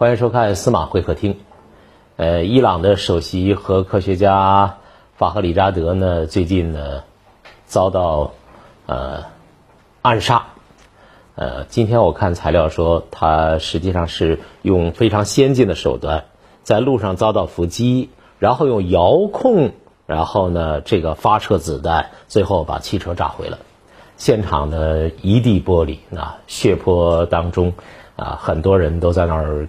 欢迎收看司马会客厅。呃，伊朗的首席核科学家法赫里扎德呢，最近呢遭到呃暗杀。呃，今天我看材料说，他实际上是用非常先进的手段，在路上遭到伏击，然后用遥控，然后呢这个发射子弹，最后把汽车炸毁了。现场的一地玻璃，啊，血泊当中，啊，很多人都在那儿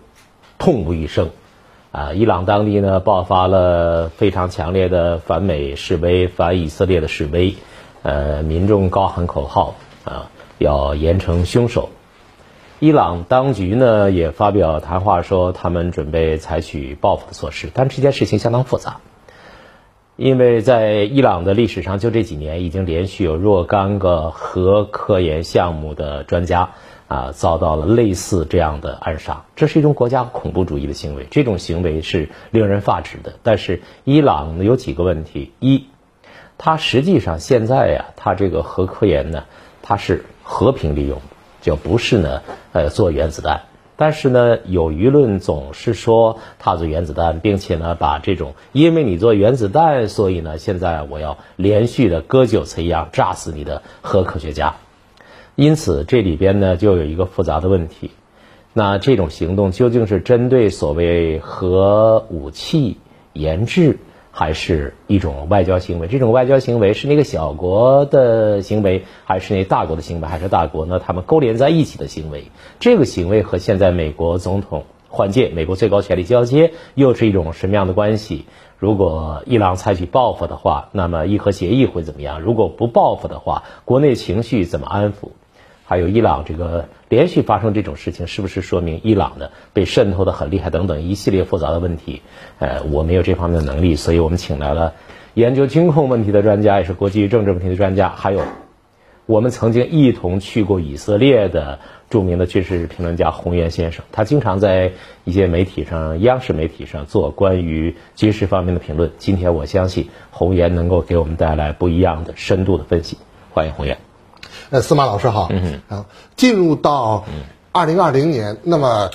痛不欲生，啊，伊朗当地呢爆发了非常强烈的反美示威、反以色列的示威，呃，民众高喊口号，啊，要严惩凶手。伊朗当局呢也发表谈话说，他们准备采取报复的措施，但这件事情相当复杂。因为在伊朗的历史上，就这几年已经连续有若干个核科研项目的专家啊遭到了类似这样的暗杀，这是一种国家恐怖主义的行为，这种行为是令人发指的。但是伊朗呢有几个问题：一，它实际上现在呀，它这个核科研呢，它是和平利用，就不是呢呃做原子弹。但是呢，有舆论总是说他做原子弹，并且呢，把这种因为你做原子弹，所以呢，现在我要连续的割韭菜一样炸死你的核科学家。因此，这里边呢就有一个复杂的问题：那这种行动究竟是针对所谓核武器研制？还是一种外交行为，这种外交行为是那个小国的行为，还是那大国的行为，还是大国呢？他们勾连在一起的行为，这个行为和现在美国总统换届、美国最高权力交接又是一种什么样的关系？如果伊朗采取报复的话，那么伊核协议会怎么样？如果不报复的话，国内情绪怎么安抚？还有伊朗这个连续发生这种事情，是不是说明伊朗呢被渗透的很厉害？等等一系列复杂的问题，呃，我没有这方面的能力，所以我们请来了研究军控问题的专家，也是国际政治问题的专家，还有我们曾经一同去过以色列的著名的军事评论家洪岩先生，他经常在一些媒体上、央视媒体上做关于军事方面的评论。今天我相信洪岩能够给我们带来不一样的深度的分析，欢迎洪岩。呃，司马老师好。嗯好，进入到二零二零年，那么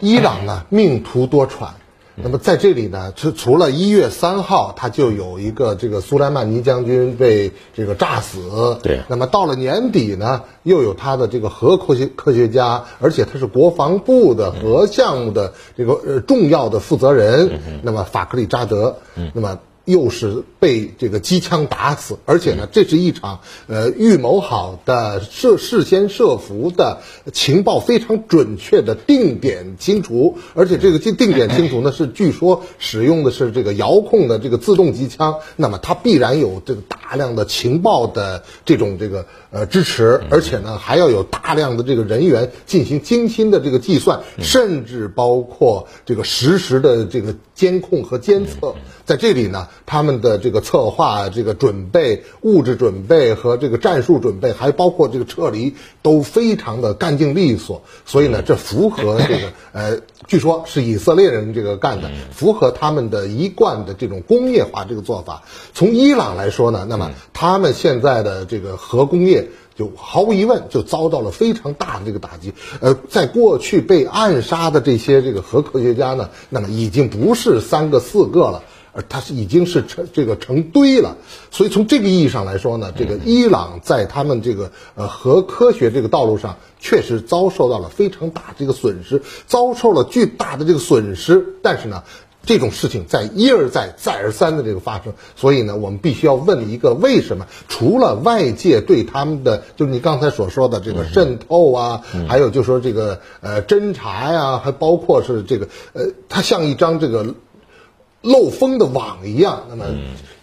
伊朗呢 命途多舛。那么在这里呢，除除了一月三号，他就有一个这个苏莱曼尼将军被这个炸死。对。那么到了年底呢，又有他的这个核科学科学家，而且他是国防部的核项目的这个呃重要的负责人。嗯那么法克里扎德。嗯。那么。又是被这个机枪打死，而且呢，这是一场呃预谋好的、设事先设伏的、情报非常准确的定点清除，而且这个定定点清除呢，是据说使用的是这个遥控的这个自动机枪，那么它必然有这个大量的情报的这种这个呃支持，而且呢，还要有大量的这个人员进行精心的这个计算，甚至包括这个实时的这个监控和监测，在这里呢。他们的这个策划、这个准备、物质准备和这个战术准备，还包括这个撤离，都非常的干净利索。所以呢，这符合这个呃，据说是以色列人这个干的，符合他们的一贯的这种工业化这个做法。从伊朗来说呢，那么他们现在的这个核工业，就毫无疑问就遭到了非常大的这个打击。呃，在过去被暗杀的这些这个核科学家呢，那么已经不是三个四个了。而他是已经是成这个成堆了，所以从这个意义上来说呢，这个伊朗在他们这个呃核科学这个道路上确实遭受到了非常大这个损失，遭受了巨大的这个损失。但是呢，这种事情在一而再再而三的这个发生，所以呢，我们必须要问一个为什么？除了外界对他们的，就是你刚才所说的这个渗透啊，还有就说这个呃侦查呀，还包括是这个呃，它像一张这个。漏风的网一样，那么，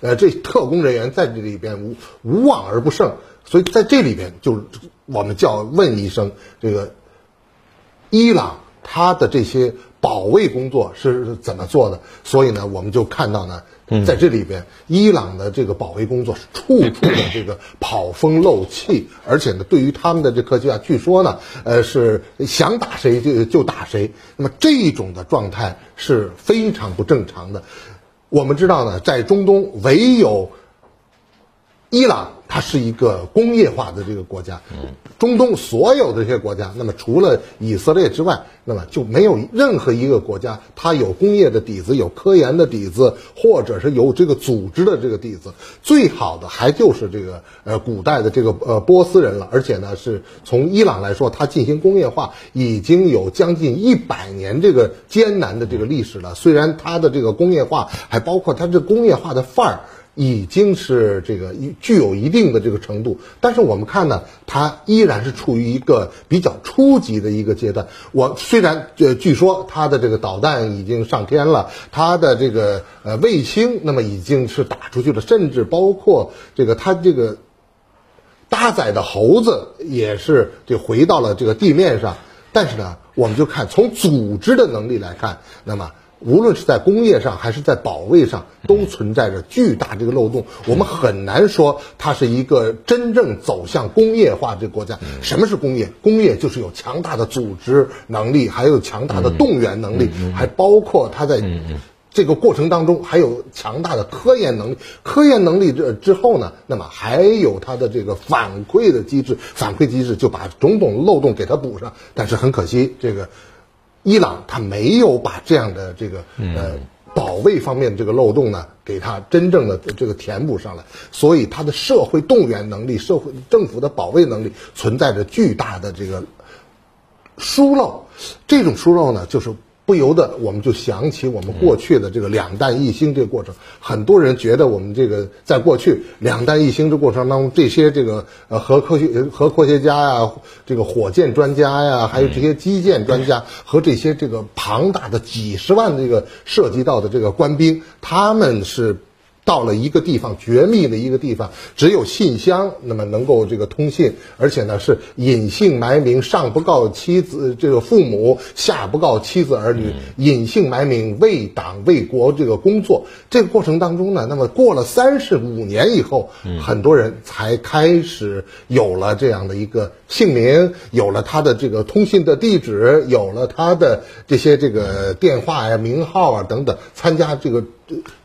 呃，这特工人员在这里边无无往而不胜，所以在这里边就我们叫问一声，这个伊朗他的这些保卫工作是怎么做的？所以呢，我们就看到呢。在这里边，伊朗的这个保卫工作是处处的这个跑风漏气，而且呢，对于他们的这科学家，据说呢，呃，是想打谁就就打谁。那么这种的状态是非常不正常的。我们知道呢，在中东，唯有伊朗它是一个工业化的这个国家，中东所有的这些国家，那么除了以色列之外，那么就没有任何一个国家它有工业的底子、有科研的底子，或者是有这个组织的这个底子。最好的还就是这个呃古代的这个呃波斯人了，而且呢是从伊朗来说，它进行工业化已经有将近一百年这个艰难的这个历史了。虽然它的这个工业化还包括它这工业化的范儿。已经是这个具有一定的这个程度，但是我们看呢，它依然是处于一个比较初级的一个阶段。我虽然呃，据说它的这个导弹已经上天了，它的这个呃卫星那么已经是打出去了，甚至包括这个它这个搭载的猴子也是就回到了这个地面上。但是呢，我们就看从组织的能力来看，那么。无论是在工业上还是在保卫上，都存在着巨大这个漏洞。我们很难说它是一个真正走向工业化这个国家。什么是工业？工业就是有强大的组织能力，还有强大的动员能力，还包括它在这个过程当中还有强大的科研能力。科研能力这之后呢，那么还有它的这个反馈的机制，反馈机制就把种种漏洞给它补上。但是很可惜，这个。伊朗他没有把这样的这个呃保卫方面的这个漏洞呢，给他真正的这个填补上来，所以他的社会动员能力、社会政府的保卫能力存在着巨大的这个疏漏。这种疏漏呢，就是。不由得我们就想起我们过去的这个两弹一星这个过程，很多人觉得我们这个在过去两弹一星这过程当中，这些这个呃核科学核科学家呀，这个火箭专家呀，还有这些基建专家和这些这个庞大的几十万这个涉及到的这个官兵，他们是。到了一个地方，绝密的一个地方，只有信箱，那么能够这个通信，而且呢是隐姓埋名，上不告妻子这个父母，下不告妻子儿女，隐姓埋名为党为国这个工作。这个过程当中呢，那么过了三十五年以后，很多人才开始有了这样的一个姓名，有了他的这个通信的地址，有了他的这些这个电话呀、名号啊等等，参加这个。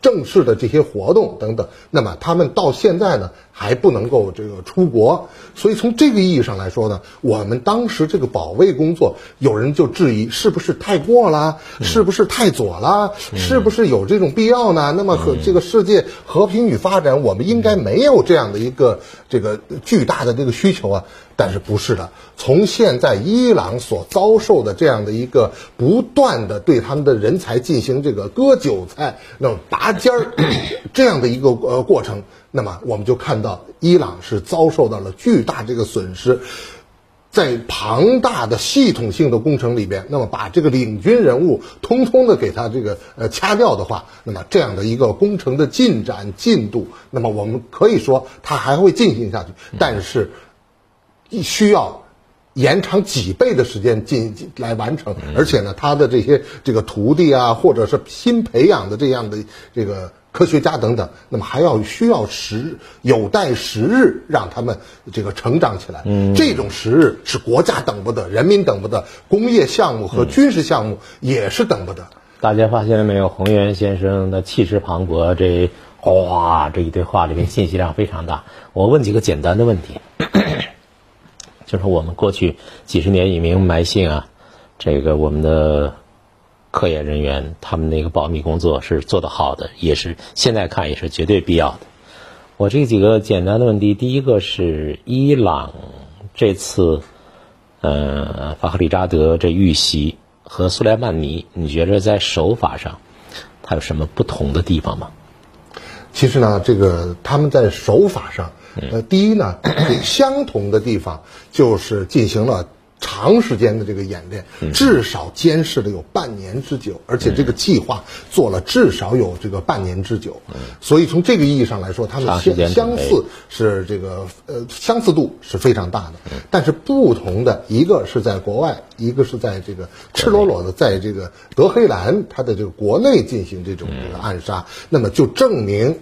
正式的这些活动等等，那么他们到现在呢还不能够这个出国，所以从这个意义上来说呢，我们当时这个保卫工作，有人就质疑是不是太过了，是不是太左了，是不是有这种必要呢？那么和这个世界和平与发展，我们应该没有这样的一个这个巨大的这个需求啊。但是不是的，从现在伊朗所遭受的这样的一个不断的对他们的人才进行这个割韭菜、那种拔尖儿 这样的一个呃过程，那么我们就看到伊朗是遭受到了巨大这个损失，在庞大的系统性的工程里边，那么把这个领军人物通通的给他这个呃掐掉的话，那么这样的一个工程的进展进度，那么我们可以说它还会进行下去，但是。需要延长几倍的时间进来完成，而且呢，他的这些这个徒弟啊，或者是新培养的这样的这个科学家等等，那么还要需要时有待时日让他们这个成长起来。嗯，这种时日是国家等不得，人民等不得，工业项目和军事项目也是等不得。大家发现了没有？洪源先生的气势磅礴，这哗这一堆话里面信息量非常大。我问几个简单的问题。就是我们过去几十年隐名埋姓啊，这个我们的科研人员他们那个保密工作是做得好的，也是现在看也是绝对必要的。我这几个简单的问题，第一个是伊朗这次，呃，法赫里扎德这遇袭和苏莱曼尼，你觉着在手法上，它有什么不同的地方吗？其实呢，这个他们在手法上。呃，第一呢，相同的地方就是进行了长时间的这个演练，至少监视了有半年之久，而且这个计划做了至少有这个半年之久。所以从这个意义上来说，他们相相似是这个呃相似度是非常大的。但是不同的一个是在国外，一个是在这个赤裸裸的在这个德黑兰，他的这个国内进行这种这个暗杀，那么就证明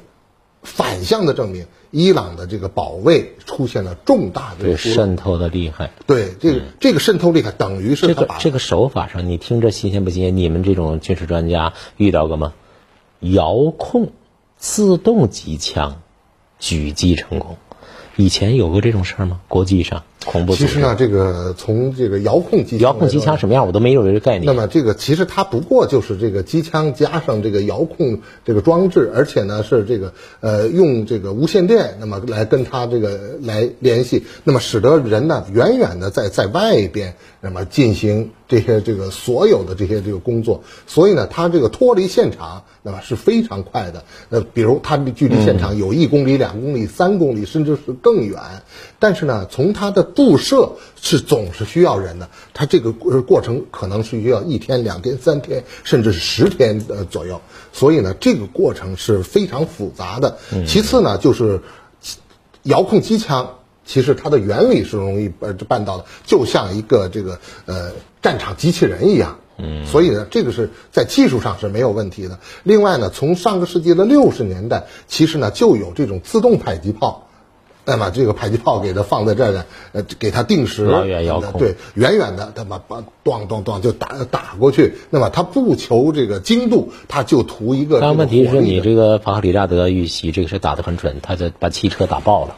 反向的证明。伊朗的这个保卫出现了重大的渗透的厉害，对这个这个渗透厉害，等于是这个这个手法上，你听着新鲜不新鲜？你们这种军事专家遇到过吗？遥控自动机枪狙击成功。以前有过这种事儿吗？国际上恐怖其实呢，这个从这个遥控机遥控机枪什么样，我都没有这个概念。那么这个其实它不过就是这个机枪加上这个遥控这个装置，而且呢是这个呃用这个无线电，那么来跟它这个来联系，那么使得人呢远远的在在外边，那么进行这些这个所有的这些这个工作，所以呢它这个脱离现场，那么是非常快的。呃，比如它的距离现场有一公里、两公里、三公里，甚至是更远，但是呢从它的布设是总是需要人的，它这个过过程可能是需要一天、两天、三天，甚至是十天呃左右。所以呢，这个过程是非常复杂的。其次呢，就是遥控机枪，其实它的原理是容易呃办到的，就像一个这个呃战场机器人一样。嗯，所以呢，这个是在技术上是没有问题的。另外呢，从上个世纪的六十年代，其实呢就有这种自动迫击炮。那么这个迫击炮给它放在这儿呢，呃，给它定时，远远遥控，对，远远的，他把把咚咚咚就打打过去。那么他不求这个精度，他就图一个。但问题是你这个法赫里扎德遇袭，这个是打得很准，他就把汽车打爆了。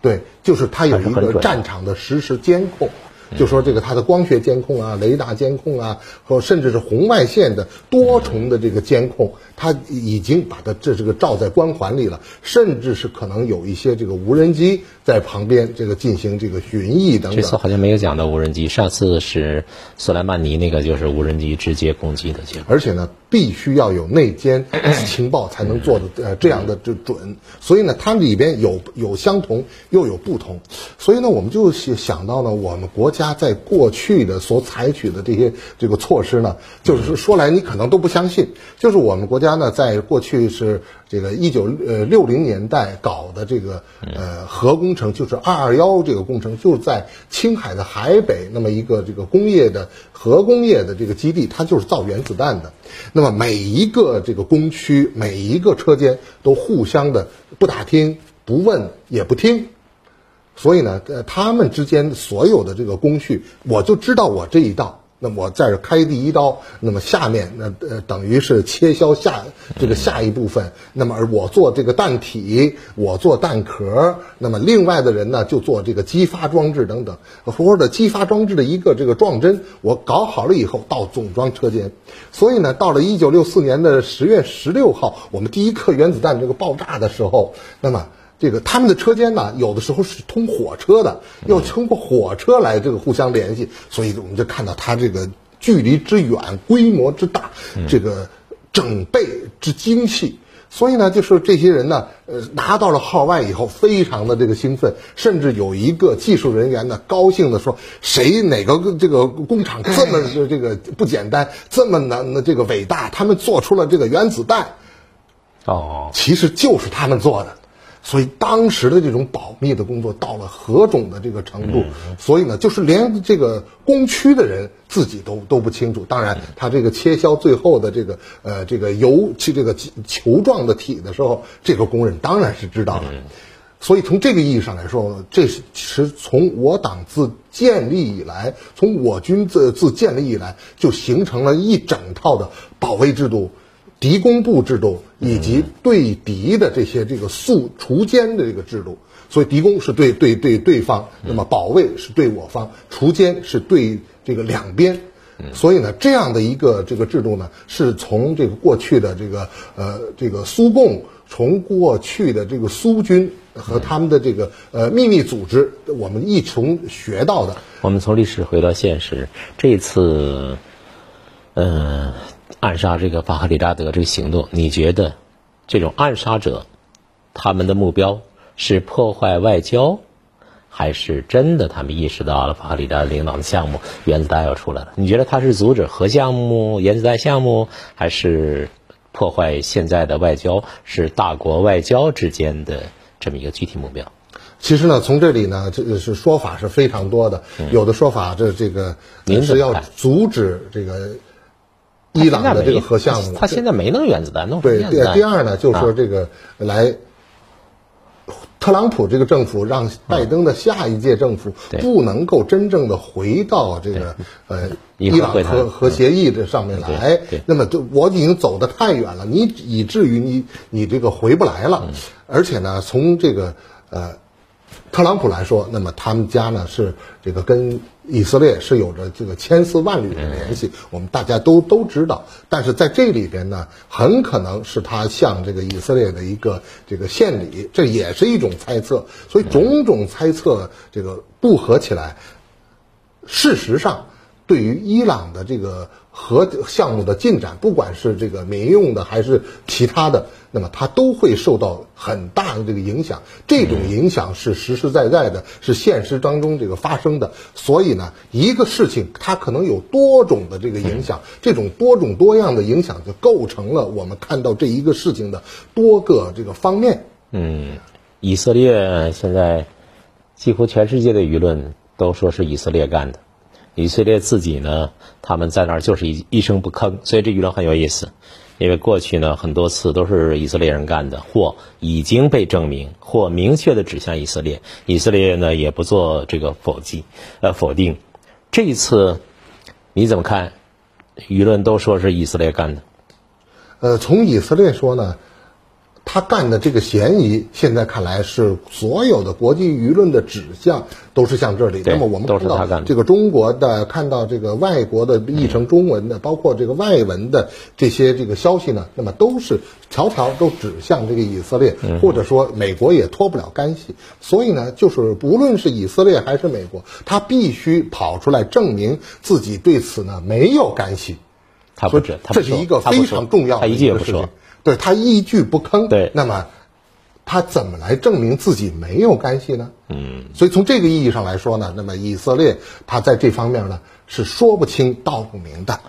对，就是他有一个战场的实时监控。就说这个它的光学监控啊、雷达监控啊，和甚至是红外线的多重的这个监控，它已经把它这这个罩在光环里了，甚至是可能有一些这个无人机在旁边这个进行这个巡弋等等。这次好像没有讲到无人机，上次是苏莱曼尼那个就是无人机直接攻击的结果。而且呢，必须要有内奸 情报才能做的呃这样的就准，所以呢，它里边有有相同又有不同，所以呢，我们就想到呢，我们国。家在过去的所采取的这些这个措施呢，就是说来你可能都不相信，就是我们国家呢，在过去是这个一九呃六零年代搞的这个呃核工程，就是二二幺这个工程，就在青海的海北那么一个这个工业的核工业的这个基地，它就是造原子弹的。那么每一个这个工区，每一个车间都互相的不打听、不问也不听。所以呢，呃，他们之间所有的这个工序，我就知道我这一道，那我在这开第一刀，那么下面那呃等于是切削下这个下一部分，那么而我做这个弹体，我做弹壳，那么另外的人呢就做这个激发装置等等，或者激发装置的一个这个撞针，我搞好了以后到总装车间。所以呢，到了一九六四年的十月十六号，我们第一颗原子弹这个爆炸的时候，那么。这个他们的车间呢，有的时候是通火车的，要通过火车来这个互相联系，所以我们就看到它这个距离之远、规模之大，这个整备之精细。所以呢，就是这些人呢，呃，拿到了号外以后，非常的这个兴奋，甚至有一个技术人员呢，高兴的说：“谁哪个这个工厂这么这个不简单，这么难的这个伟大，他们做出了这个原子弹。”哦，其实就是他们做的。所以当时的这种保密的工作到了何种的这个程度？所以呢，就是连这个工区的人自己都都不清楚。当然，他这个切削最后的这个呃这个油去这个球状的体的时候，这个工人当然是知道的。所以从这个意义上来说，这是其实从我党自建立以来，从我军自自建立以来，就形成了一整套的保卫制度。敌工部制度以及对敌的这些这个肃除奸的这个制度，所以敌工是对对对对方，那么保卫是对我方，除奸是对这个两边，所以呢，这样的一个这个制度呢，是从这个过去的这个呃这个苏共，从过去的这个苏军和他们的这个呃秘密组织，我们一从学到的。我们从历史回到现实，这次，嗯。暗杀这个法赫里扎德这个行动，你觉得这种暗杀者他们的目标是破坏外交，还是真的他们意识到了法赫里扎德领导的项目原子弹要出来了？你觉得他是阻止核项目、原子弹项目，还是破坏现在的外交？是大国外交之间的这么一个具体目标？其实呢，从这里呢，这个是说法是非常多的。有的说法，这这个您是要阻止这个。伊朗的这个核项目，他现在没弄原子弹，弄对。第第二呢，就是说这个来特特朗普这个政府让拜登的下一届政府不能够真正的回到这个呃伊朗核核协议这上面来，那么就我已经走得太远了，你以至于你你这个回不来了，而且呢，从这个呃。特朗普来说，那么他们家呢是这个跟以色列是有着这个千丝万缕的联系，我们大家都都知道。但是在这里边呢，很可能是他向这个以色列的一个这个献礼，这也是一种猜测。所以种种猜测这个不合起来，事实上。对于伊朗的这个核项目的进展，不管是这个民用的还是其他的，那么它都会受到很大的这个影响。这种影响是实实在在的，是现实当中这个发生的。所以呢，一个事情它可能有多种的这个影响，这种多种多样的影响就构成了我们看到这一个事情的多个这个方面。嗯，以色列现在几乎全世界的舆论都说是以色列干的。以色列自己呢，他们在那儿就是一一声不吭，所以这舆论很有意思。因为过去呢，很多次都是以色列人干的，或已经被证明，或明确的指向以色列。以色列呢也不做这个否记，呃否定。这一次你怎么看？舆论都说是以色列干的。呃，从以色列说呢。他干的这个嫌疑，现在看来是所有的国际舆论的指向都是向这里。那么我们看到这个中国的，看到这个外国的译成中文的，包括这个外文的这些这个消息呢，那么都是条条都指向这个以色列，或者说美国也脱不了干系。所以呢，就是不论是以色列还是美国，他必须跑出来证明自己对此呢没有干系。他不这这是一个非常重要的一个事情。对他一句不吭，对，那么他怎么来证明自己没有干系呢？嗯，所以从这个意义上来说呢，那么以色列他在这方面呢是说不清道不明的。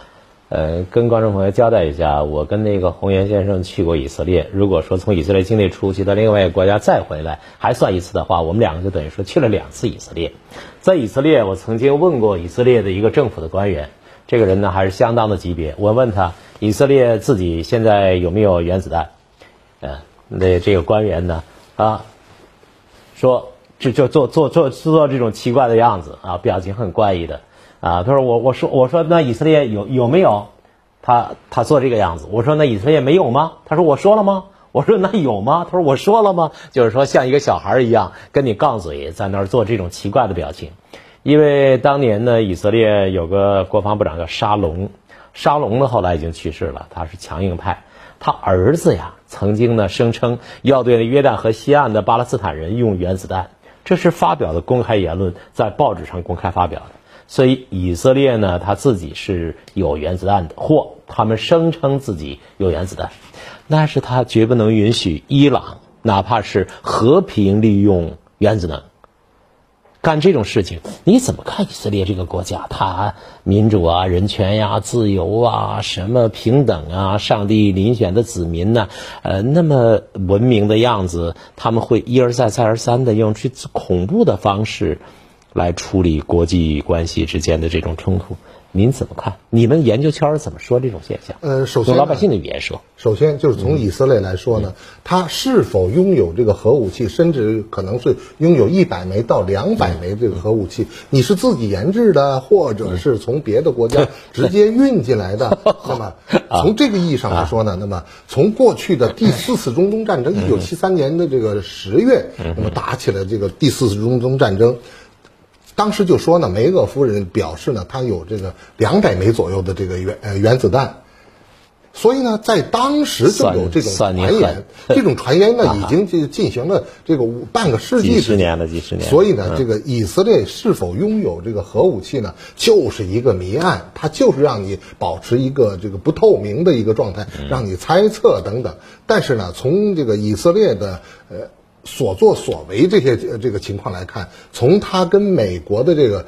呃，跟观众朋友交代一下，我跟那个洪岩先生去过以色列。如果说从以色列境内出去到另外一个国家再回来还算一次的话，我们两个就等于说去了两次以色列。在以色列，我曾经问过以色列的一个政府的官员，这个人呢还是相当的级别，我问他。以色列自己现在有没有原子弹？嗯，那这个官员呢啊，说这就做做做做这种奇怪的样子啊，表情很怪异的啊。他说我我说我说那以色列有有没有？他他做这个样子。我说那以色列没有吗？他说我说了吗？我说那有吗？他说我说了吗？就是说像一个小孩一样跟你杠嘴，在那儿做这种奇怪的表情。因为当年呢，以色列有个国防部长叫沙龙。沙龙呢，后来已经去世了。他是强硬派，他儿子呀，曾经呢声称要对约旦河西岸的巴勒斯坦人用原子弹，这是发表的公开言论，在报纸上公开发表的。所以以色列呢，他自己是有原子弹的，或他们声称自己有原子弹，那是他绝不能允许伊朗，哪怕是和平利用原子能。干这种事情，你怎么看以色列这个国家？它民主啊、人权呀、自由啊、什么平等啊、上帝遴选的子民呢？呃，那么文明的样子，他们会一而再、再而三的用去恐怖的方式来处理国际关系之间的这种冲突。您怎么看？你们研究圈怎么说这种现象？呃，首先用老百姓的语言说，首先就是从以色列来说呢，他是否拥有这个核武器，甚至可能是拥有一百枚到两百枚这个核武器，你是自己研制的，或者是从别的国家 直接运进来的？那么从这个意义上来说呢，那么从过去的第四次中东战争，一九七三年的这个十月，那么打起了这个第四次中东战争。当时就说呢，梅厄夫人表示呢，她有这个两百枚左右的这个原呃原子弹，所以呢，在当时就有这种传言，这种传言呢已经进进行了这个半个世纪 几十年了，几十年。所以呢，这个以色列是否拥有这个核武器呢，就是一个谜案，它就是让你保持一个这个不透明的一个状态，让你猜测等等。但是呢，从这个以色列的呃。所作所为这些这个情况来看，从他跟美国的这个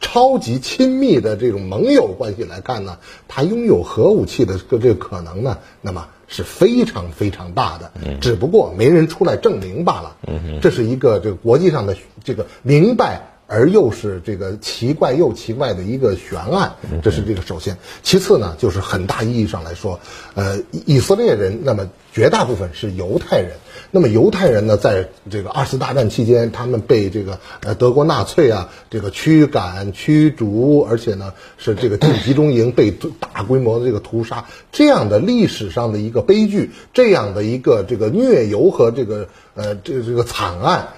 超级亲密的这种盟友关系来看呢，他拥有核武器的这个可能呢，那么是非常非常大的。只不过没人出来证明罢了。这是一个这个国际上的这个明白而又是这个奇怪又奇怪的一个悬案，这是这个首先。其次呢，就是很大意义上来说，呃，以色列人那么绝大部分是犹太人，那么犹太人呢，在这个二次大战期间，他们被这个呃德国纳粹啊这个驱赶、驱逐，而且呢是这个进集中营被大规模的这个屠杀，这样的历史上的一个悲剧，这样的一个这个虐游和这个呃这这个惨案。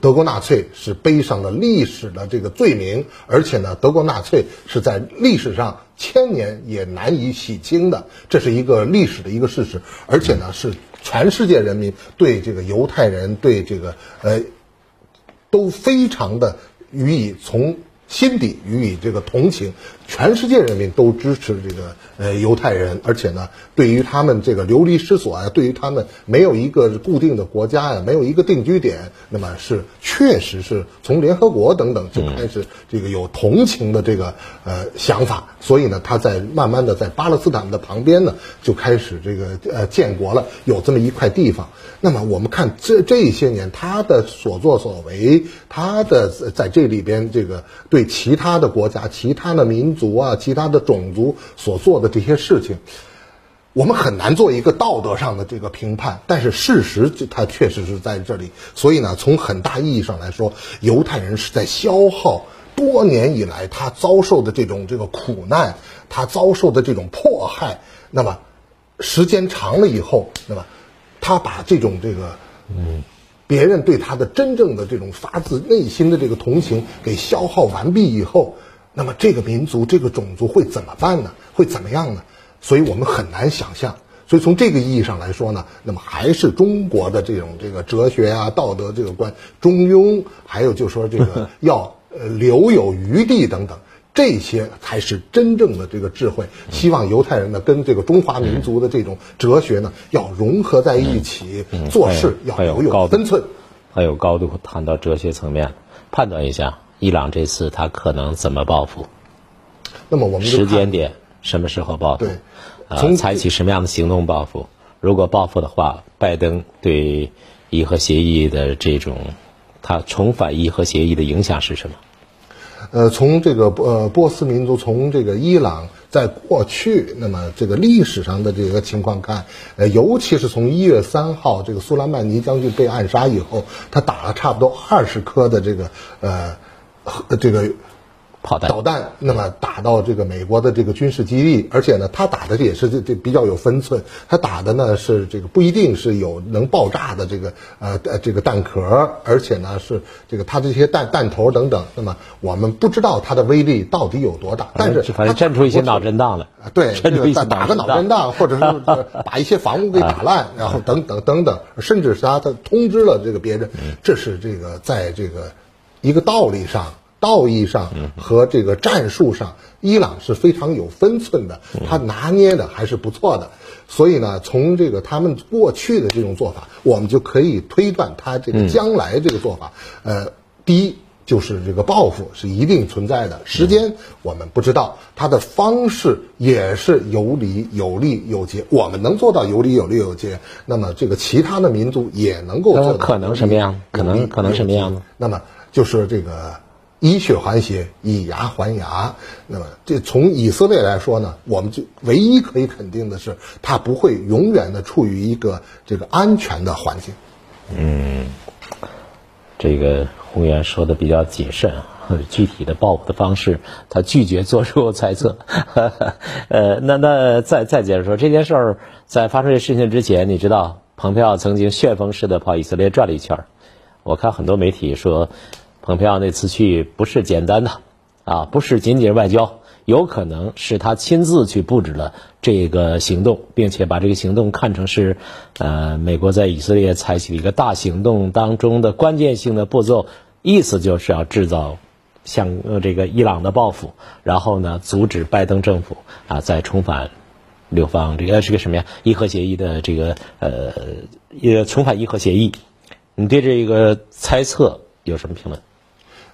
德国纳粹是背上了历史的这个罪名，而且呢，德国纳粹是在历史上千年也难以洗清的，这是一个历史的一个事实，而且呢，是全世界人民对这个犹太人对这个呃都非常的予以从。心底予以这个同情，全世界人民都支持这个呃犹太人，而且呢，对于他们这个流离失所啊，对于他们没有一个固定的国家呀，没有一个定居点，那么是确实是从联合国等等就开始这个有同情的这个呃想法，所以呢，他在慢慢的在巴勒斯坦的旁边呢，就开始这个呃建国了，有这么一块地方。那么我们看这这些年他的所作所为，他的在这里边这个对。其他的国家、其他的民族啊、其他的种族所做的这些事情，我们很难做一个道德上的这个评判。但是事实，它确实是在这里。所以呢，从很大意义上来说，犹太人是在消耗多年以来他遭受的这种这个苦难，他遭受的这种迫害。那么时间长了以后，那么他把这种这个嗯。别人对他的真正的这种发自内心的这个同情给消耗完毕以后，那么这个民族、这个种族会怎么办呢？会怎么样呢？所以我们很难想象。所以从这个意义上来说呢，那么还是中国的这种这个哲学啊、道德这个观，中庸，还有就说这个 要呃留有余地等等。这些才是真正的这个智慧。希望犹太人呢，跟这个中华民族的这种哲学呢，要融合在一起，做事要留有分寸。还有高度谈到哲学层面，判断一下伊朗这次他可能怎么报复。那么我们时间点什么时候报复？对，啊，采取什么样的行动报复？如果报复的话，拜登对伊核协议的这种他重返伊核协议的影响是什么？呃，从这个呃波斯民族，从这个伊朗在过去那么这个历史上的这个情况看，呃，尤其是从一月三号这个苏莱曼尼将军被暗杀以后，他打了差不多二十颗的这个呃这个。导弹，那么打到这个美国的这个军事基地，而且呢，他打的也是这这比较有分寸，他打的呢是这个不一定是有能爆炸的这个呃呃这个弹壳，而且呢是这个他这些弹弹头等等，那么我们不知道它的威力到底有多大，但是反正震出一些脑震荡了，对，这个打个脑震荡，或者是 把一些房屋给打烂，然后等等等等，甚至是他他通知了这个别人，这是这个在这个一个道理上。道义上和这个战术上，伊朗是非常有分寸的，他拿捏的还是不错的。所以呢，从这个他们过去的这种做法，我们就可以推断他这个将来这个做法。呃，第一就是这个报复是一定存在的，时间我们不知道，他的方式也是有理有利有节。我们能做到有理有利有节，那么这个其他的民族也能够做到。可能什么样？可能可能什么样呢？那么就是这个。以血还血，以牙还牙。那么，这从以色列来说呢，我们就唯一可以肯定的是，它不会永远的处于一个这个安全的环境。嗯，这个宏源说的比较谨慎，具体的报复的方式，他拒绝做出猜测。呃，那那再再接着说这件事儿，在发生这事情之前，你知道，蓬佩奥曾经旋风式的跑以色列转了一圈我看很多媒体说。蓬佩奥那次去不是简单的，啊，不是仅仅是外交，有可能是他亲自去布置了这个行动，并且把这个行动看成是，呃，美国在以色列采取一个大行动当中的关键性的步骤，意思就是要制造向这个伊朗的报复，然后呢，阻止拜登政府啊再重返六方这个是个什么呀？伊核协议的这个呃，也重返伊核协议，你对这个猜测有什么评论？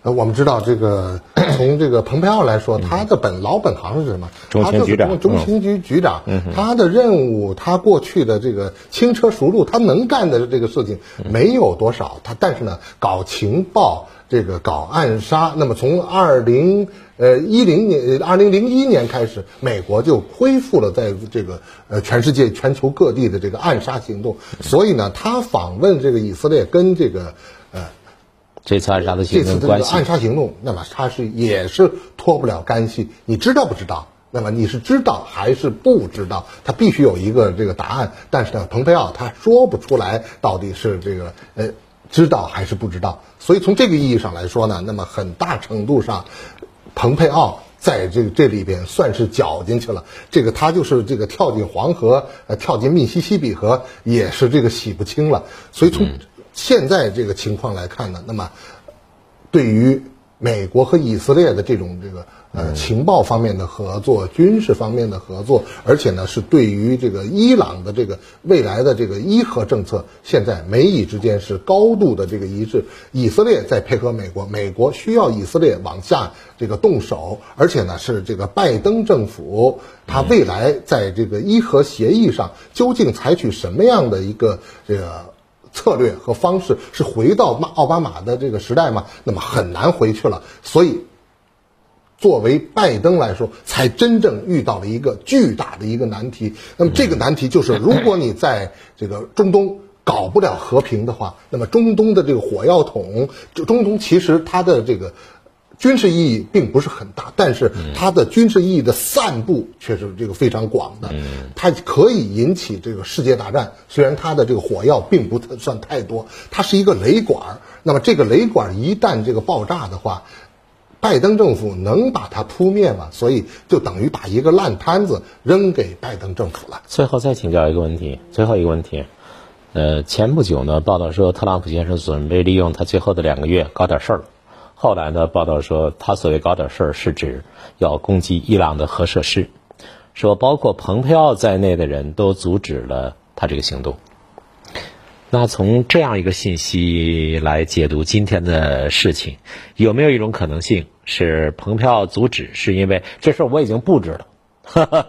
呃，我们知道这个，从这个蓬佩奥来说，他的本老本行是什么？中情局长，中情局局长，他的任务，他过去的这个轻车熟路，他能干的这个事情没有多少。他但是呢，搞情报，这个搞暗杀。那么从二零呃一零年，二零零一年开始，美国就恢复了在这个呃全世界、全球各地的这个暗杀行动。所以呢，他访问这个以色列，跟这个呃。这次暗杀的这次这个暗杀行动，那么他是也是脱不了干系。你知道不知道？那么你是知道还是不知道？他必须有一个这个答案。但是呢，蓬佩奥他说不出来到底是这个呃知道还是不知道。所以从这个意义上来说呢，那么很大程度上，蓬佩奥在这个这里边算是搅进去了。这个他就是这个跳进黄河，呃，跳进密西西比河也是这个洗不清了。所以从现在这个情况来看呢，那么对于美国和以色列的这种这个呃情报方面的合作、军事方面的合作，而且呢是对于这个伊朗的这个未来的这个伊核政策，现在美以之间是高度的这个一致。以色列在配合美国，美国需要以色列往下这个动手，而且呢是这个拜登政府他未来在这个伊核协议上究竟采取什么样的一个这个。策略和方式是回到马奥巴马的这个时代吗？那么很难回去了。所以，作为拜登来说，才真正遇到了一个巨大的一个难题。那么这个难题就是，如果你在这个中东搞不了和平的话，那么中东的这个火药桶，中东其实它的这个。军事意义并不是很大，但是它的军事意义的散布却是这个非常广的，它可以引起这个世界大战。虽然它的这个火药并不算太多，它是一个雷管。那么这个雷管一旦这个爆炸的话，拜登政府能把它扑灭吗？所以就等于把一个烂摊子扔给拜登政府了。最后再请教一个问题，最后一个问题，呃，前不久呢，报道说特朗普先生准备利用他最后的两个月搞点事儿。后来呢？报道说，他所谓搞点事儿，是指要攻击伊朗的核设施，说包括蓬佩奥在内的人都阻止了他这个行动。那从这样一个信息来解读今天的事情，有没有一种可能性是蓬佩奥阻止是因为这事儿我已经布置了？哈 哈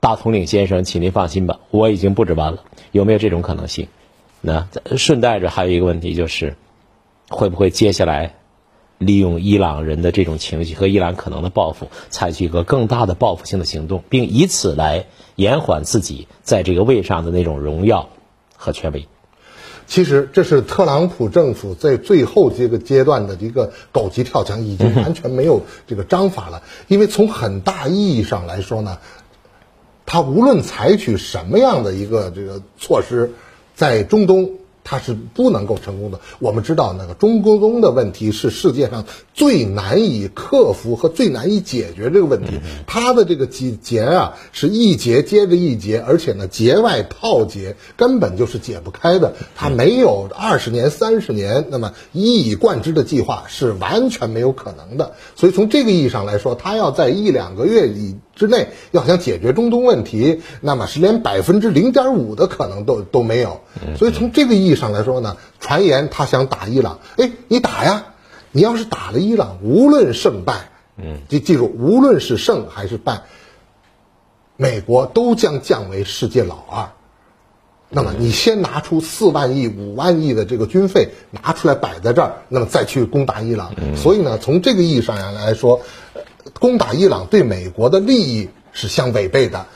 大统领先生，请您放心吧，我已经布置完了。有没有这种可能性？那顺带着还有一个问题就是，会不会接下来？利用伊朗人的这种情绪和伊朗可能的报复，采取一个更大的报复性的行动，并以此来延缓自己在这个位上的那种荣耀和权威。其实，这是特朗普政府在最后这个阶段的一个狗急跳墙，已经完全没有这个章法了。因为从很大意义上来说呢，他无论采取什么样的一个这个措施，在中东。它是不能够成功的。我们知道，那个中国中的问题是世界上最难以克服和最难以解决这个问题。它的这个结结啊，是一结接着一结，而且呢，结外套结，根本就是解不开的。它没有二十年、三十年，那么一以贯之的计划是完全没有可能的。所以从这个意义上来说，它要在一两个月里。之内要想解决中东问题，那么是连百分之零点五的可能都都没有。所以从这个意义上来说呢，传言他想打伊朗，哎，你打呀！你要是打了伊朗，无论胜败，嗯，记记住，无论是胜还是败，美国都将降为世界老二。那么你先拿出四万亿、五万亿的这个军费拿出来摆在这儿，那么再去攻打伊朗。所以呢，从这个意义上来说。攻打伊朗对美国的利益是相违背的，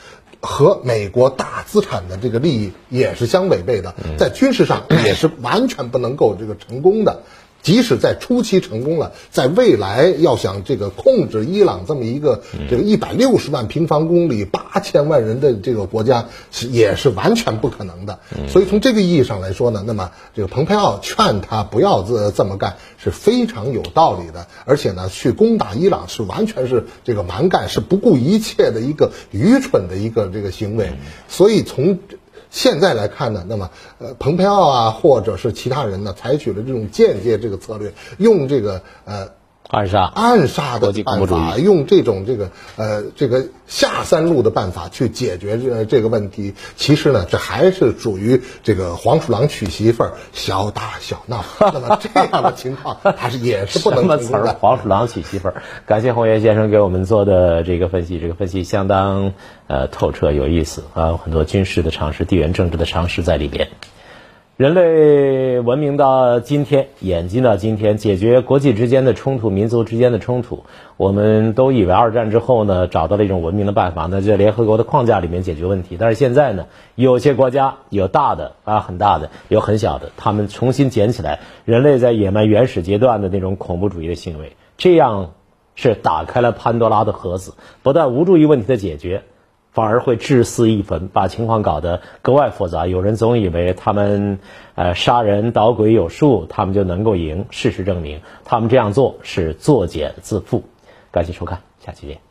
和美国大资产的这个利益也是相违背的，在军事上也是完全不能够这个成功的。即使在初期成功了，在未来要想这个控制伊朗这么一个这个一百六十万平方公里、八千万人的这个国家，是也是完全不可能的。所以从这个意义上来说呢，那么这个蓬佩奥劝他不要这这么干是非常有道理的。而且呢，去攻打伊朗是完全是这个蛮干，是不顾一切的一个愚蠢的一个这个行为。所以从现在来看呢，那么呃，蓬佩奥啊，或者是其他人呢，采取了这种间接这个策略，用这个呃暗杀暗杀的办法，义用这种这个呃这个下三路的办法去解决这这个问题，其实呢，这还是属于这个黄鼠狼娶媳妇儿，小打小闹。那么这样的情况，它是也是不什能么词儿？的。黄鼠狼娶媳妇儿。感谢洪源先生给我们做的这个分析，这个分析相当呃透彻有意思啊，有很多军事的常识、地缘政治的常识在里边。人类文明到今天，演进到今天，解决国际之间的冲突、民族之间的冲突，我们都以为二战之后呢，找到了一种文明的办法，那就在联合国的框架里面解决问题。但是现在呢，有些国家有大的啊，很大的，有很小的，他们重新捡起来人类在野蛮原始阶段的那种恐怖主义的行为，这样是打开了潘多拉的盒子，不但无助于问题的解决。反而会治私一焚，把情况搞得格外复杂。有人总以为他们呃杀人捣鬼有数，他们就能够赢。事实证明，他们这样做是作茧自缚。感谢收看，下期见。